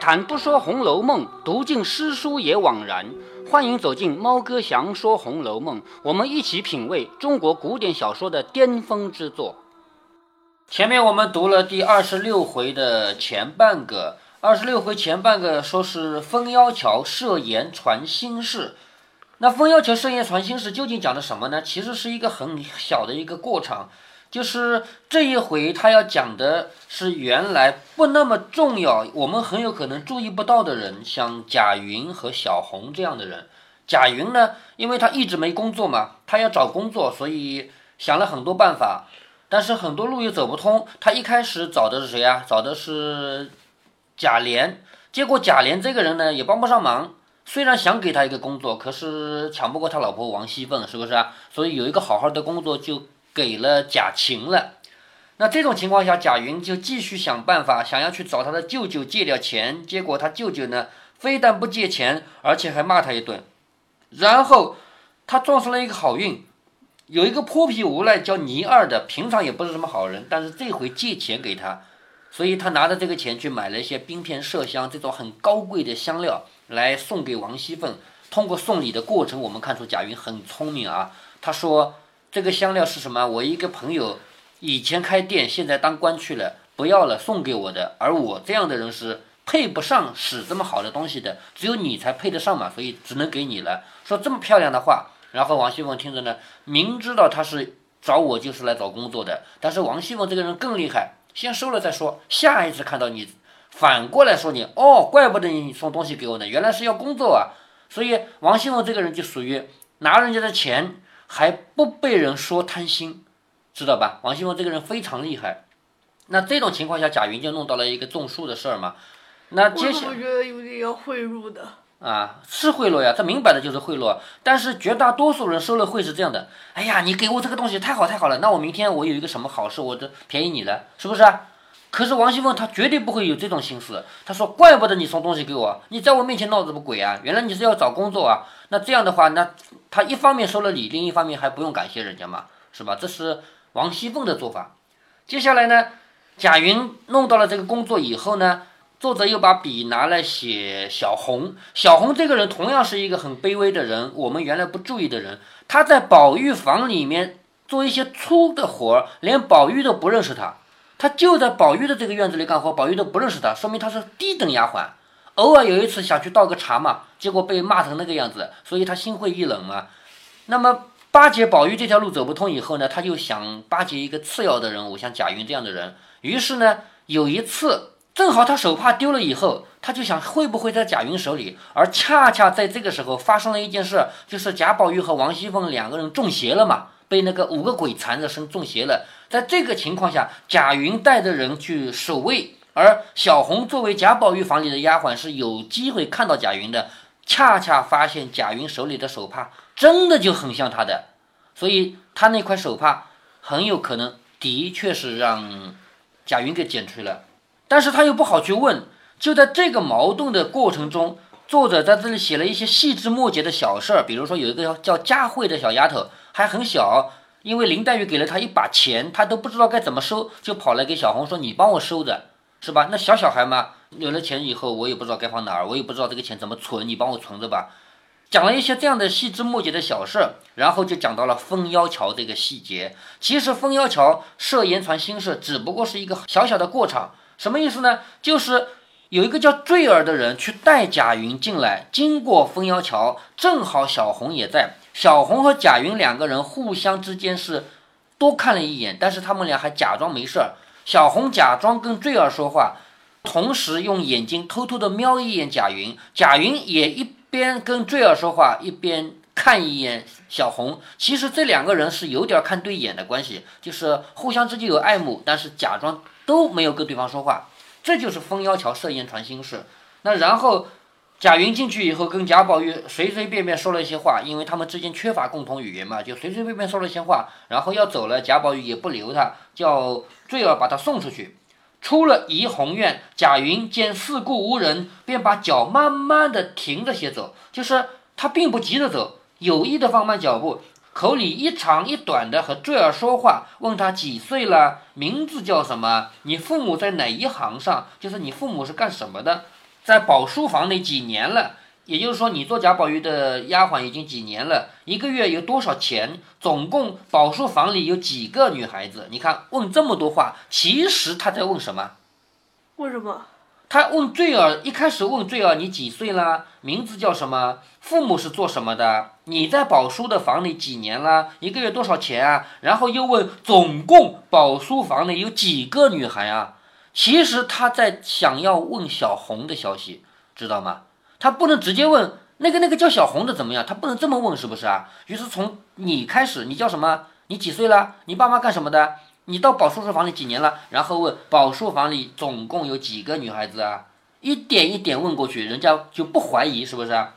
谈不说《红楼梦》，读尽诗书也枉然。欢迎走进猫哥祥说《红楼梦》，我们一起品味中国古典小说的巅峰之作。前面我们读了第二十六回的前半个，二十六回前半个说是风妖桥设言传心事。那风妖桥设言传心事究竟讲的什么呢？其实是一个很小的一个过场。就是这一回，他要讲的是原来不那么重要，我们很有可能注意不到的人，像贾云和小红这样的人。贾云呢，因为他一直没工作嘛，他要找工作，所以想了很多办法，但是很多路又走不通。他一开始找的是谁呀？找的是贾琏，结果贾琏这个人呢，也帮不上忙。虽然想给他一个工作，可是抢不过他老婆王熙凤，是不是啊？所以有一个好好的工作就。给了贾晴了，那这种情况下，贾云就继续想办法，想要去找他的舅舅借点钱。结果他舅舅呢，非但不借钱，而且还骂他一顿。然后他撞上了一个好运，有一个泼皮无赖叫倪二的，平常也不是什么好人，但是这回借钱给他，所以他拿着这个钱去买了一些冰片、麝香这种很高贵的香料来送给王熙凤。通过送礼的过程，我们看出贾云很聪明啊。他说。这个香料是什么？我一个朋友以前开店，现在当官去了，不要了，送给我的。而我这样的人是配不上使这么好的东西的，只有你才配得上嘛，所以只能给你了。说这么漂亮的话，然后王熙凤听着呢，明知道他是找我就是来找工作的，但是王熙凤这个人更厉害，先收了再说。下一次看到你，反过来说你，哦，怪不得你送东西给我呢，原来是要工作啊。所以王熙凤这个人就属于拿人家的钱。还不被人说贪心，知道吧？王熙凤这个人非常厉害。那这种情况下，贾云就弄到了一个种树的事儿嘛。那接下我觉得有点要贿赂的。啊，是贿赂呀，这明摆的就是贿赂。但是绝大多数人收了贿是这样的：哎呀，你给我这个东西太好太好了，那我明天我有一个什么好事，我就便宜你了，是不是？可是王熙凤她绝对不会有这种心思。她说：“怪不得你送东西给我，你在我面前闹什么鬼啊？原来你是要找工作啊？那这样的话，那她一方面收了礼，另一方面还不用感谢人家嘛，是吧？这是王熙凤的做法。接下来呢，贾云弄到了这个工作以后呢，作者又把笔拿来写小红。小红这个人同样是一个很卑微的人，我们原来不注意的人。他在宝玉房里面做一些粗的活，连宝玉都不认识他。”他就在宝玉的这个院子里干活，宝玉都不认识他，说明他是低等丫鬟。偶尔有一次想去倒个茶嘛，结果被骂成那个样子，所以他心灰意冷嘛。那么巴结宝玉这条路走不通以后呢，他就想巴结一个次要的人物，像贾云这样的人。于是呢，有一次正好他手帕丢了以后，他就想会不会在贾云手里，而恰恰在这个时候发生了一件事，就是贾宝玉和王熙凤两个人中邪了嘛。被那个五个鬼缠着身中邪了，在这个情况下，贾云带着人去守卫，而小红作为贾宝玉房里的丫鬟是有机会看到贾云的，恰恰发现贾云手里的手帕真的就很像他的，所以他那块手帕很有可能的确是让贾云给剪去了，但是他又不好去问，就在这个矛盾的过程中，作者在这里写了一些细枝末节的小事儿，比如说有一个叫佳慧的小丫头。还很小，因为林黛玉给了他一把钱，他都不知道该怎么收，就跑来给小红说：“你帮我收着，是吧？”那小小孩嘛，有了钱以后，我也不知道该放哪儿，我也不知道这个钱怎么存，你帮我存着吧。讲了一些这样的细枝末节的小事，然后就讲到了封妖桥这个细节。其实封妖桥设言传心事，只不过是一个小小的过场。什么意思呢？就是有一个叫坠儿的人去带贾云进来，经过封妖桥，正好小红也在。小红和贾云两个人互相之间是多看了一眼，但是他们俩还假装没事儿。小红假装跟坠儿说话，同时用眼睛偷偷的瞄一眼贾云。贾云也一边跟坠儿说话，一边看一眼小红。其实这两个人是有点看对眼的关系，就是互相之间有爱慕，但是假装都没有跟对方说话。这就是封妖桥设宴传心事。那然后。贾云进去以后，跟贾宝玉随随便便说了一些话，因为他们之间缺乏共同语言嘛，就随随便便说了一些话，然后要走了，贾宝玉也不留他，叫坠儿把他送出去。出了怡红院，贾云见四顾无人，便把脚慢慢的停着些走，就是他并不急着走，有意的放慢脚步，口里一长一短的和坠儿说话，问他几岁了，名字叫什么，你父母在哪一行上，就是你父母是干什么的。在宝书房里几年了，也就是说你做贾宝玉的丫鬟已经几年了，一个月有多少钱？总共宝书房里有几个女孩子？你看问这么多话，其实他在问什么？为什么？他问坠儿，一开始问坠儿你几岁啦？名字叫什么？父母是做什么的？你在宝书的房里几年了？一个月多少钱啊？然后又问总共宝书房里有几个女孩啊？其实他在想要问小红的消息，知道吗？他不能直接问那个那个叫小红的怎么样？他不能这么问，是不是啊？于是从你开始，你叫什么？你几岁了？你爸妈干什么的？你到宝书房里几年了？然后问宝书房里总共有几个女孩子啊？一点一点问过去，人家就不怀疑，是不是啊？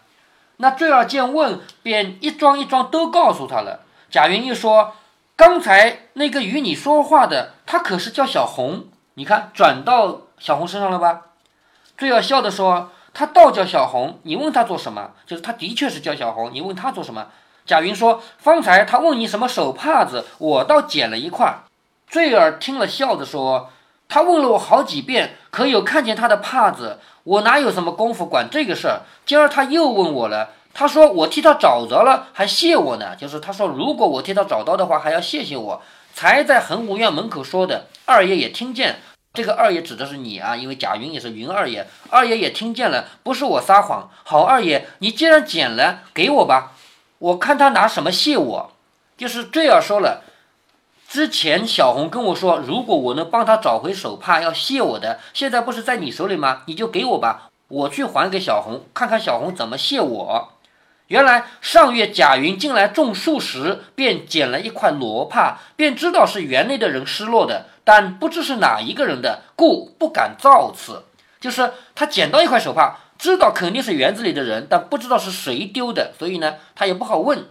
那坠儿见问，便一桩一桩都告诉他了。贾云一说：“刚才那个与你说话的，他可是叫小红。你看，转到小红身上了吧？”坠儿笑着说：“他倒叫小红，你问他做什么？就是他的确是叫小红，你问他做什么？”贾云说：“方才他问你什么手帕子，我倒捡了一块。”坠儿听了，笑着说：“他问了我好几遍，可有看见他的帕子？我哪有什么功夫管这个事儿？今儿他又问我了。他说我替他找着了，还谢我呢。就是他说，如果我替他找到的话，还要谢谢我。才在恒武院门口说的，二爷也听见。这个二爷指的是你啊，因为贾云也是云二爷。二爷也听见了，不是我撒谎。好，二爷，你既然捡了，给我吧。我看他拿什么谢我。就是坠儿说了。”之前小红跟我说，如果我能帮他找回手帕，要谢我的。现在不是在你手里吗？你就给我吧，我去还给小红，看看小红怎么谢我。原来上月贾云进来种树时，便捡了一块罗帕，便知道是园内的人失落的，但不知是哪一个人的，故不敢造次。就是他捡到一块手帕，知道肯定是园子里的人，但不知道是谁丢的，所以呢，他也不好问。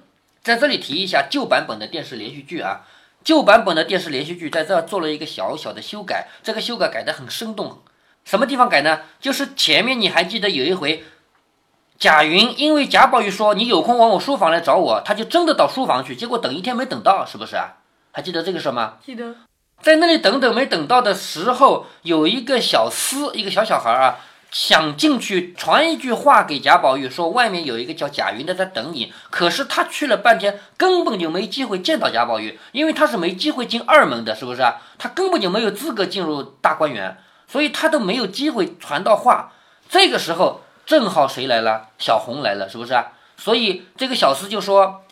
在这里提一下旧版本的电视连续剧啊。旧版本的电视连续剧在这做了一个小小的修改，这个修改改得很生动。什么地方改呢？就是前面你还记得有一回，贾云因为贾宝玉说你有空往我书房来找我，他就真的到书房去，结果等一天没等到，是不是啊？还记得这个事吗？记得，在那里等等没等到的时候，有一个小厮，一个小小孩啊。想进去传一句话给贾宝玉，说外面有一个叫贾云的在等你。可是他去了半天，根本就没机会见到贾宝玉，因为他是没机会进二门的，是不是啊？他根本就没有资格进入大观园，所以他都没有机会传到话。这个时候正好谁来了？小红来了，是不是？所以这个小厮就说，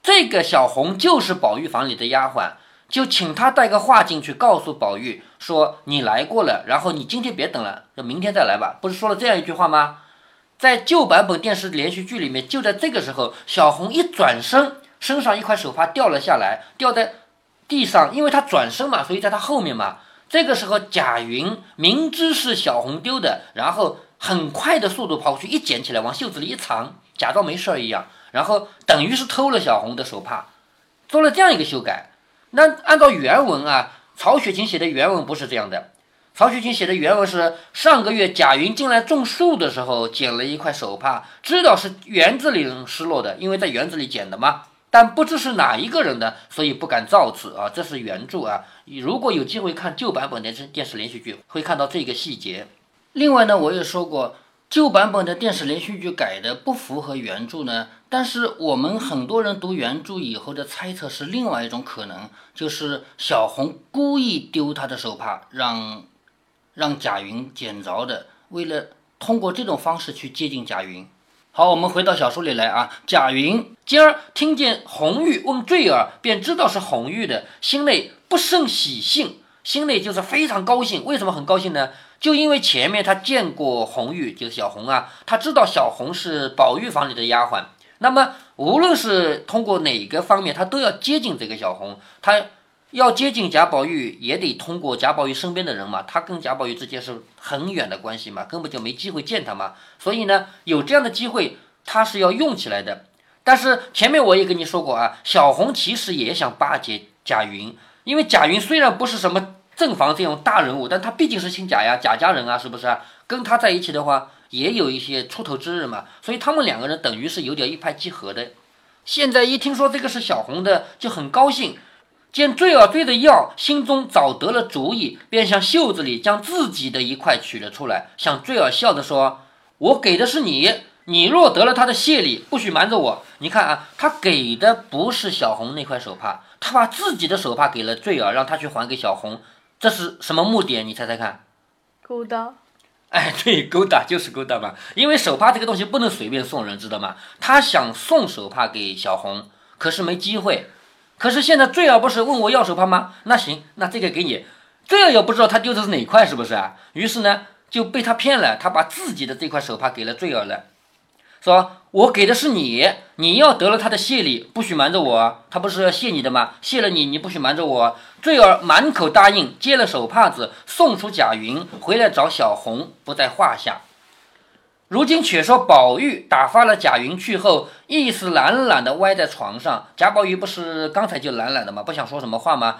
这个小红就是宝玉房里的丫鬟。就请他带个话进去，告诉宝玉说你来过了，然后你今天别等了，就明天再来吧。不是说了这样一句话吗？在旧版本电视连续剧里面，就在这个时候，小红一转身，身上一块手帕掉了下来，掉在地上，因为她转身嘛，所以在她后面嘛。这个时候，贾云明知是小红丢的，然后很快的速度跑过去，一捡起来往袖子里一藏，假装没事儿一样，然后等于是偷了小红的手帕，做了这样一个修改。那按照原文啊，曹雪芹写的原文不是这样的。曹雪芹写的原文是：上个月贾云进来种树的时候，捡了一块手帕，知道是园子里人失落的，因为在园子里捡的嘛。但不知是哪一个人的，所以不敢造次啊。这是原著啊。如果有机会看旧版本的电视连续剧，会看到这个细节。另外呢，我也说过。旧版本的电视连续剧改的不符合原著呢，但是我们很多人读原著以后的猜测是另外一种可能，就是小红故意丢她的手帕，让让贾云捡着的，为了通过这种方式去接近贾云。好，我们回到小说里来啊，贾云今儿听见红玉问坠儿，便知道是红玉的，心内不胜喜兴，心内就是非常高兴。为什么很高兴呢？就因为前面他见过红玉，就是小红啊，他知道小红是宝玉房里的丫鬟。那么无论是通过哪个方面，他都要接近这个小红。他要接近贾宝玉，也得通过贾宝玉身边的人嘛。他跟贾宝玉之间是很远的关系嘛，根本就没机会见他嘛。所以呢，有这样的机会，他是要用起来的。但是前面我也跟你说过啊，小红其实也想巴结贾云，因为贾云虽然不是什么。正房这种大人物，但他毕竟是姓贾呀，贾家人啊，是不是啊？跟他在一起的话，也有一些出头之日嘛。所以他们两个人等于是有点一拍即合的。现在一听说这个是小红的，就很高兴。见坠儿追的要，心中早得了主意，便向袖子里将自己的一块取了出来，向坠儿笑着说：“我给的是你，你若得了他的谢礼，不许瞒着我。你看啊，他给的不是小红那块手帕，他把自己的手帕给了坠儿，让他去还给小红，这是什么目的？你猜猜看？勾搭。哎，对，勾搭就是勾搭嘛，因为手帕这个东西不能随便送人，知道吗？他想送手帕给小红，可是没机会。可是现在坠儿不是问我要手帕吗？那行，那这个给你。坠儿也不知道他丢的是哪块，是不是啊？于是呢，就被他骗了，他把自己的这块手帕给了坠儿了。说我给的是你，你要得了他的谢礼，不许瞒着我。他不是要谢你的吗？谢了你，你不许瞒着我。坠儿满口答应，接了手帕子，送出贾云，回来找小红，不在话下。如今却说宝玉打发了贾云去后，意思懒懒的歪在床上。贾宝玉不是刚才就懒懒的吗？不想说什么话吗？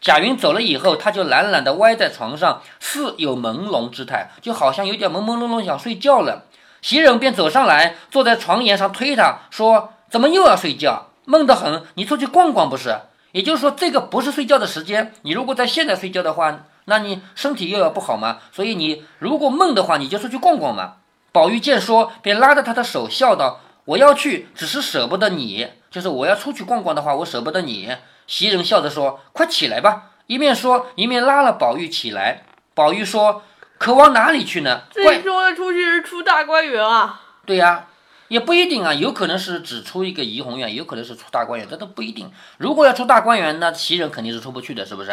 贾云走了以后，他就懒懒的歪在床上，似有朦胧之态，就好像有点朦朦胧胧想睡觉了。袭人便走上来，坐在床沿上推他说：“怎么又要睡觉？闷得很，你出去逛逛不是？也就是说，这个不是睡觉的时间。你如果在现在睡觉的话，那你身体又要不好嘛。所以你如果闷的话，你就出去逛逛嘛。”宝玉见说，便拉着他的手笑道：“我要去，只是舍不得你。就是我要出去逛逛的话，我舍不得你。”袭人笑着说：“快起来吧！”一面说，一面拉了宝玉起来。宝玉说。可往哪里去呢？最说的出去是出大观园啊？对呀，也不一定啊，有可能是只出一个怡红院，有可能是出大观园，这都不一定。如果要出大观园，那袭人肯定是出不去的，是不是？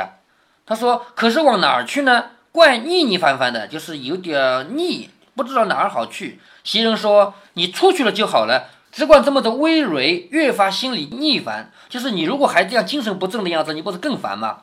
他说：“可是往哪儿去呢？怪腻腻烦烦的，就是有点腻，不知道哪儿好去。”袭人说：“你出去了就好了，只管这么的微蕤，越发心里腻烦。就是你如果还这样精神不振的样子，你不是更烦吗？”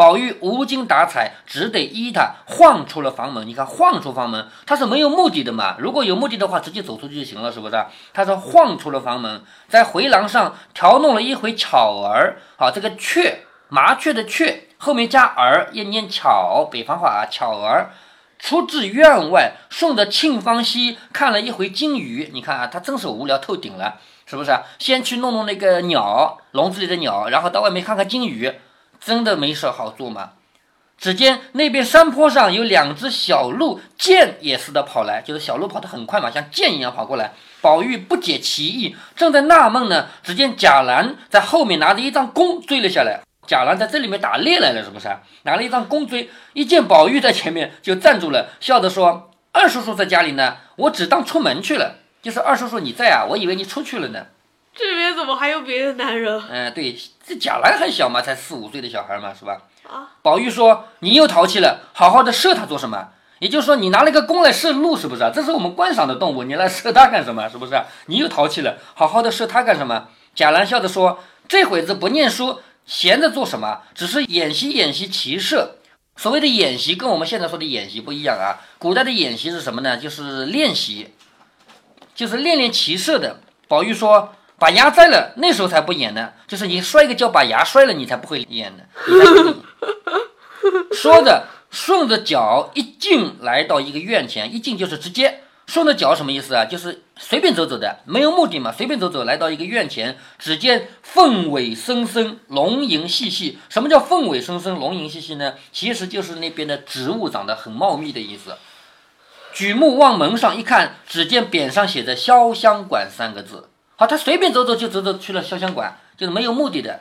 宝玉无精打采，只得依他晃出了房门。你看，晃出房门，他是没有目的的嘛。如果有目的的话，直接走出去就行了，是不是？他说晃出了房门，在回廊上调弄了一回巧儿。好，这个雀，麻雀的雀，后面加儿，也念巧。北方话啊，巧儿。出至院外，顺着沁芳溪看了一回金鱼。你看啊，他真是无聊透顶了，是不是？先去弄弄那个鸟笼子里的鸟，然后到外面看看金鱼。真的没事好做吗？只见那边山坡上有两只小鹿，箭也似的跑来，就是小鹿跑得很快嘛，像箭一样跑过来。宝玉不解其意，正在纳闷呢，只见贾兰在后面拿着一张弓追了下来。贾兰在这里面打猎来了，是不是？拿了一张弓追，一见宝玉在前面就站住了，笑着说：“二叔叔在家里呢，我只当出门去了。就是二叔叔你在啊，我以为你出去了呢。”这边怎么还有别的男人？嗯，对，这贾兰还小嘛，才四五岁的小孩嘛，是吧？啊！宝玉说：“你又淘气了，好好的射他做什么？也就是说，你拿了个弓来射鹿，是不是？这是我们观赏的动物，你来射它干什么？是不是？你又淘气了，好好的射它干什么？”贾兰笑着说：“这会子不念书，闲着做什么？只是演习演习骑射。所谓的演习，跟我们现在说的演习不一样啊。古代的演习是什么呢？就是练习，就是练练骑射的。”宝玉说。把牙摘了，那时候才不演呢。就是你摔个跤，把牙摔了，你才不会演呢。说着，顺着脚一进，来到一个院前，一进就是直接顺着脚，什么意思啊？就是随便走走的，没有目的嘛，随便走走，来到一个院前，只见凤尾森森，龙吟细细。什么叫凤尾森森，龙吟细细呢？其实就是那边的植物长得很茂密的意思。举目望门上一看，只见匾上写着“潇湘馆”三个字。好，他随便走走就走走去了潇湘馆，就是没有目的的。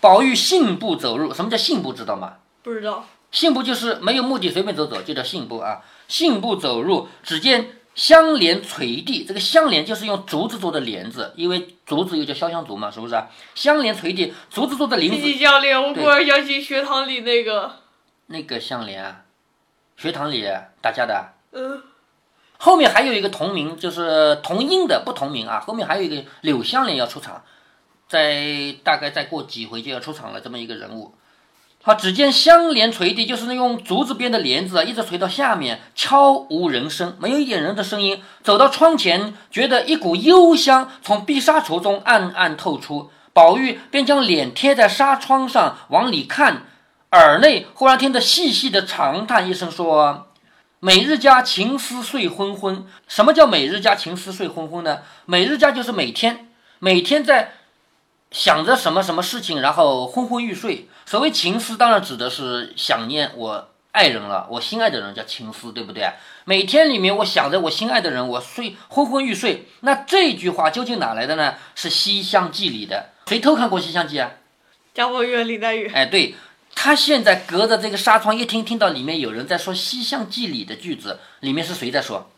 宝玉信步走入，什么叫信步？知道吗？不知道。信步就是没有目的，随便走走，就叫信步啊。信步走入，只见香帘垂地，这个香帘就是用竹子做的帘子，因为竹子又叫潇湘竹嘛，是不是？香帘垂地，竹子做的帘子。香帘，我忽然想起学堂里那个那个香帘啊，学堂里大家的。嗯。后面还有一个同名，就是同音的不同名啊。后面还有一个柳湘莲要出场，在大概再过几回就要出场了，这么一个人物。好，只见香帘垂地，就是用竹子编的帘子啊，一直垂到下面，悄无人声，没有一点人的声音。走到窗前，觉得一股幽香从碧纱橱中暗暗透出，宝玉便将脸贴在纱窗上往里看，耳内忽然听得细细的长叹一声，说。每日加情思睡昏昏，什么叫每日加情思睡昏昏呢？每日加就是每天，每天在想着什么什么事情，然后昏昏欲睡。所谓情思，当然指的是想念我爱人了，我心爱的人叫情思，对不对？每天里面我想着我心爱的人，我睡昏昏欲睡。那这句话究竟哪来的呢？是《西厢记》里的。谁偷看过《西厢记》啊？贾宝玉、林黛玉。哎，对他现在隔着这个纱窗一听，听到里面有人在说《西厢记》里的句子，里面是谁在说？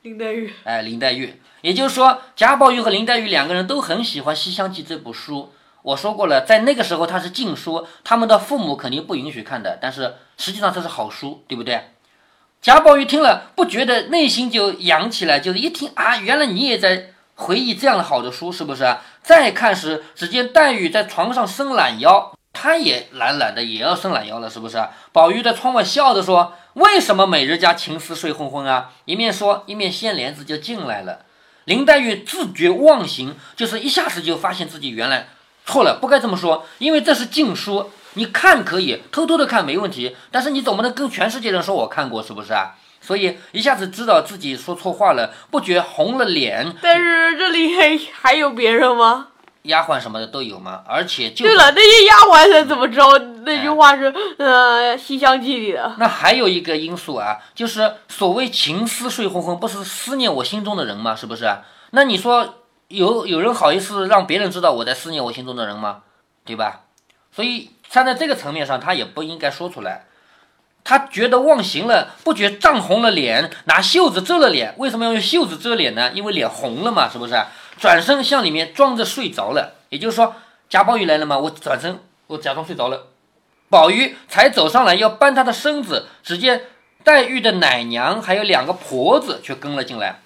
林黛玉。哎，林黛玉。也就是说，贾宝玉和林黛玉两个人都很喜欢《西厢记》这部书。我说过了，在那个时候它是禁书，他们的父母肯定不允许看的。但是实际上这是好书，对不对？贾宝玉听了不觉得内心就痒起来，就是一听啊，原来你也在回忆这样的好的书，是不是？再看时，只见黛玉在床上伸懒腰，他也懒懒的也要伸懒腰了，是不是？宝玉在窗外笑着说：“为什么每日家情思睡昏昏啊？”一面说，一面掀帘子就进来了。林黛玉自觉忘形，就是一下子就发现自己原来。错了，不该这么说，因为这是禁书。你看可以偷偷的看没问题，但是你总不能跟全世界人说我看过，是不是啊？所以一下子知道自己说错话了，不觉红了脸。但是这里还还有别人吗？丫鬟什么的都有吗？而且就对了，那些丫鬟是怎么知道那句话是呃《西厢记》里的？那还有一个因素啊，就是所谓情思睡昏昏，不是思念我心中的人吗？是不是？那你说？有有人好意思让别人知道我在思念我心中的人吗？对吧？所以站在这个层面上，他也不应该说出来。他觉得忘形了，不觉涨红了脸，拿袖子遮了脸。为什么要用袖子遮脸呢？因为脸红了嘛，是不是？转身向里面装着睡着了。也就是说，贾宝玉来了嘛，我转身，我假装睡着了。宝玉才走上来要搬他的身子，只见黛玉的奶娘还有两个婆子却跟了进来。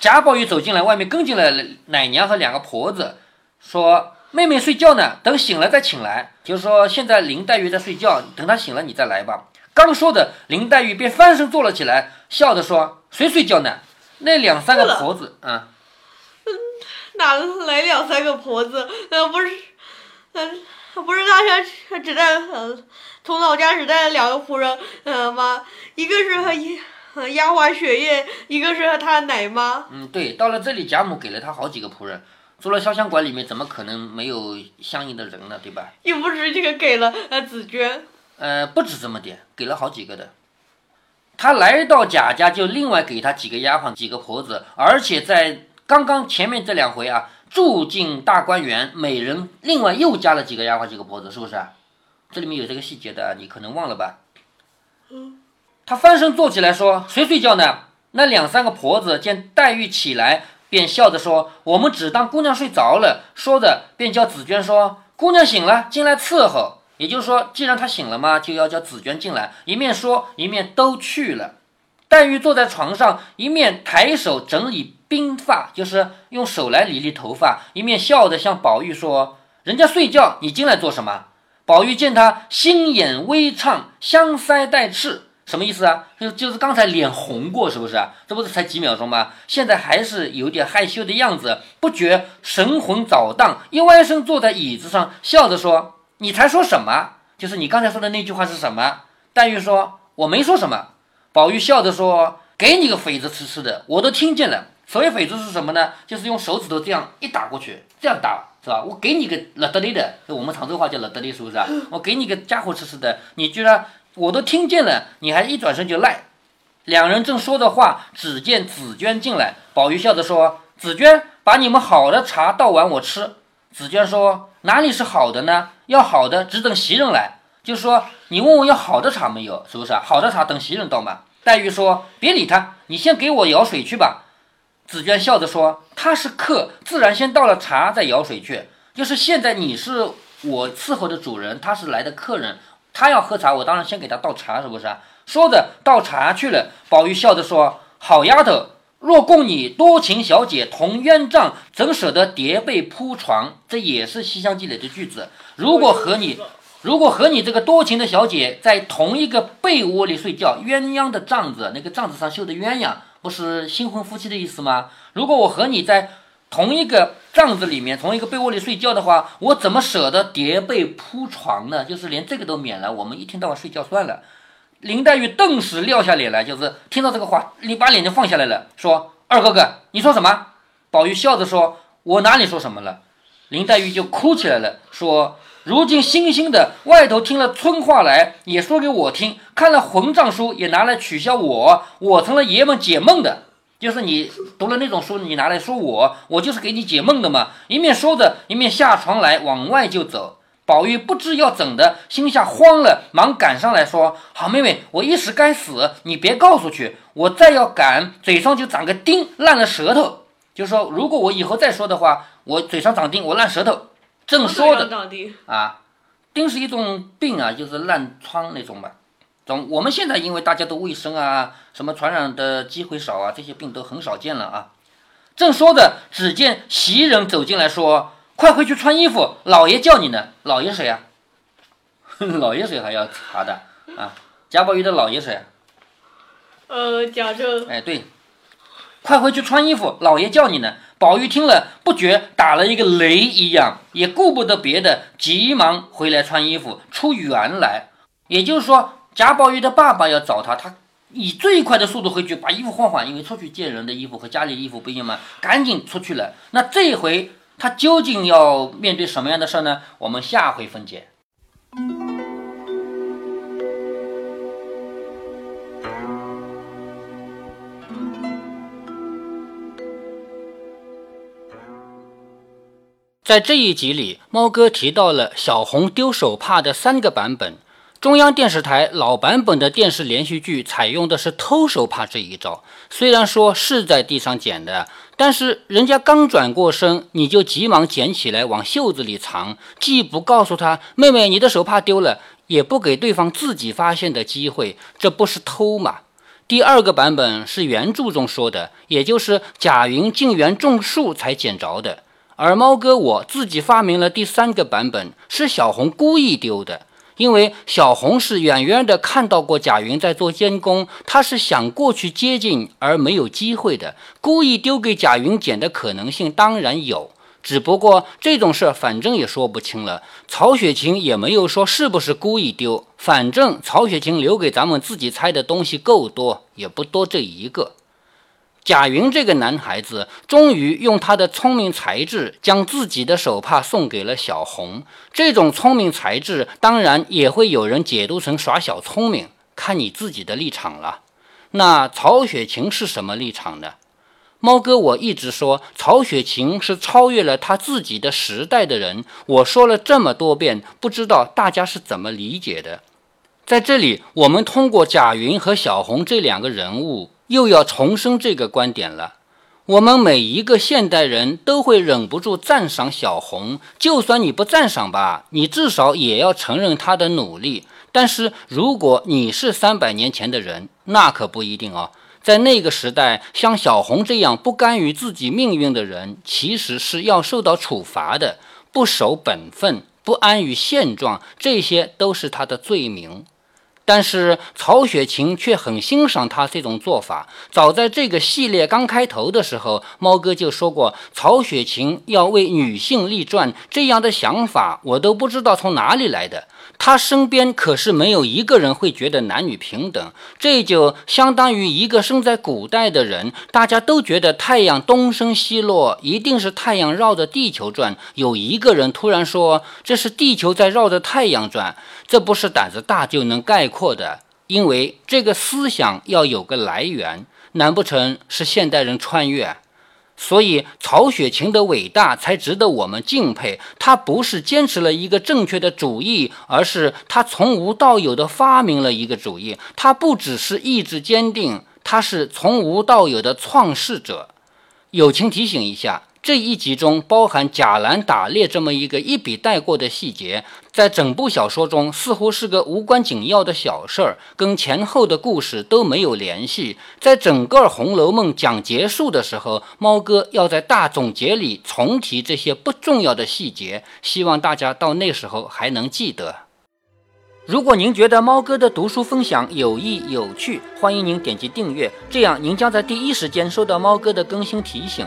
贾宝玉走进来，外面跟进来奶娘和两个婆子，说：“妹妹睡觉呢，等醒了再请来。”就是说，现在林黛玉在睡觉，等她醒了你再来吧。刚说的，林黛玉便翻身坐了起来，笑着说：“谁睡觉呢？那两三个婆子，嗯，哪来两三个婆子？呃，不是，嗯，不是大山只带从老家只带了两个仆人，嗯吗？一个是一。”丫鬟雪夜，一个是他奶妈。嗯，对，到了这里，贾母给了他好几个仆人。除了潇湘馆里面，怎么可能没有相应的人呢？对吧？又不止这个给了呃紫娟。呃，不止这么点，给了好几个的。他来到贾家，就另外给他几个丫鬟、几个婆子，而且在刚刚前面这两回啊，住进大观园，每人另外又加了几个丫鬟、几个婆子，是不是？这里面有这个细节的，你可能忘了吧？嗯。他翻身坐起来说：“谁睡觉呢？”那两三个婆子见黛玉起来，便笑着说：“我们只当姑娘睡着了。”说着，便叫紫娟说：“姑娘醒了，进来伺候。”也就是说，既然她醒了嘛，就要叫紫娟进来。一面说，一面都去了。黛玉坐在床上，一面抬手整理鬓发，就是用手来理理头发，一面笑着向宝玉说：“人家睡觉，你进来做什么？”宝玉见他心眼微畅，香腮带赤。什么意思啊？就就是刚才脸红过，是不是？这不是才几秒钟吗？现在还是有点害羞的样子，不觉神魂早荡，一歪身坐在椅子上，笑着说：“你才说什么？就是你刚才说的那句话是什么？”黛玉说：“我没说什么。”宝玉笑着说：“给你个匪子吃吃的，我都听见了。所谓匪子是什么呢？就是用手指头这样一打过去，这样打是吧？我给你个了得哩的，我们常州话叫了得哩，是不是啊？我给你个家伙吃吃的，你居然。”我都听见了，你还一转身就赖。两人正说着话，只见紫娟进来。宝玉笑着说：“紫娟，把你们好的茶倒碗我吃。”紫娟说：“哪里是好的呢？要好的，只等袭人来。就说，你问我要好的茶没有？是不是？好的茶等袭人倒嘛。”黛玉说：“别理他，你先给我舀水去吧。”紫娟笑着说：“他是客，自然先倒了茶再舀水去。就是现在你是我伺候的主人，他是来的客人。”他要喝茶，我当然先给他倒茶，是不是？说着倒茶去了。宝玉笑着说：“好丫头，若供你多情小姐同鸳帐，怎舍得叠被铺床？”这也是《西厢记》里的句子。如果和你，如果和你这个多情的小姐在同一个被窝里睡觉，鸳鸯的帐子，那个帐子上绣的鸳鸯，不是新婚夫妻的意思吗？如果我和你在。同一个帐子里面，同一个被窝里睡觉的话，我怎么舍得叠被铺床呢？就是连这个都免了，我们一天到晚睡觉算了。林黛玉顿时撂下脸来，就是听到这个话，你把脸就放下来了，说：“二哥哥，你说什么？”宝玉笑着说：“我哪里说什么了？”林黛玉就哭起来了，说：“如今新兴的外头听了村话来，也说给我听；看了混账书，也拿来取笑我。我成了爷们解闷的，就是你读了那种书，你拿来说我，我就是给你解闷的嘛。一面说着，一面下床来往外就走。宝玉不知要怎的，心下慌了，忙赶上来说：“好妹妹，我一时该死，你别告诉去。我再要赶，嘴上就长个钉，烂了舌头。就说如果我以后再说的话，我嘴上长钉，我烂舌头。正说着啊，丁是一种病啊，就是烂疮那种吧。总我们现在因为大家都卫生啊，什么传染的机会少啊，这些病都很少见了啊。正说着，只见袭人走进来说。”快回去穿衣服，老爷叫你呢。老爷谁呀？老爷谁还要查的啊？贾宝玉的老爷谁？呃，贾政。哎，对，快回去穿衣服，老爷叫你呢。宝玉听了，不觉打了一个雷一样，也顾不得别的，急忙回来穿衣服，出园来。也就是说，贾宝玉的爸爸要找他，他以最快的速度回去把衣服换换，因为出去见人的衣服和家里衣服不一样嘛，赶紧出去了。那这回。他究竟要面对什么样的事儿呢？我们下回分解。在这一集里，猫哥提到了小红丢手帕的三个版本。中央电视台老版本的电视连续剧采用的是偷手帕这一招，虽然说是在地上捡的，但是人家刚转过身，你就急忙捡起来往袖子里藏，既不告诉他妹妹你的手帕丢了，也不给对方自己发现的机会，这不是偷吗？第二个版本是原著中说的，也就是贾云进园种树才捡着的，而猫哥我自己发明了第三个版本，是小红故意丢的。因为小红是远远的看到过贾云在做监工，他是想过去接近而没有机会的，故意丢给贾云捡的可能性当然有，只不过这种事儿反正也说不清了。曹雪芹也没有说是不是故意丢，反正曹雪芹留给咱们自己猜的东西够多，也不多这一个。贾云这个男孩子，终于用他的聪明才智，将自己的手帕送给了小红。这种聪明才智，当然也会有人解读成耍小聪明，看你自己的立场了。那曹雪芹是什么立场呢？猫哥，我一直说曹雪芹是超越了他自己的时代的人。我说了这么多遍，不知道大家是怎么理解的。在这里，我们通过贾云和小红这两个人物。又要重申这个观点了。我们每一个现代人都会忍不住赞赏小红，就算你不赞赏吧，你至少也要承认她的努力。但是如果你是三百年前的人，那可不一定哦。在那个时代，像小红这样不甘于自己命运的人，其实是要受到处罚的。不守本分，不安于现状，这些都是他的罪名。但是曹雪芹却很欣赏他这种做法。早在这个系列刚开头的时候，猫哥就说过，曹雪芹要为女性立传，这样的想法我都不知道从哪里来的。他身边可是没有一个人会觉得男女平等，这就相当于一个生在古代的人，大家都觉得太阳东升西落一定是太阳绕着地球转，有一个人突然说这是地球在绕着太阳转，这不是胆子大就能概括的，因为这个思想要有个来源，难不成是现代人穿越？所以，曹雪芹的伟大才值得我们敬佩。他不是坚持了一个正确的主义，而是他从无到有的发明了一个主义。他不只是意志坚定，他是从无到有的创世者。友情提醒一下。这一集中包含贾兰打猎这么一个一笔带过的细节，在整部小说中似乎是个无关紧要的小事儿，跟前后的故事都没有联系。在整个《红楼梦》讲结束的时候，猫哥要在大总结里重提这些不重要的细节，希望大家到那时候还能记得。如果您觉得猫哥的读书分享有益有趣，欢迎您点击订阅，这样您将在第一时间收到猫哥的更新提醒。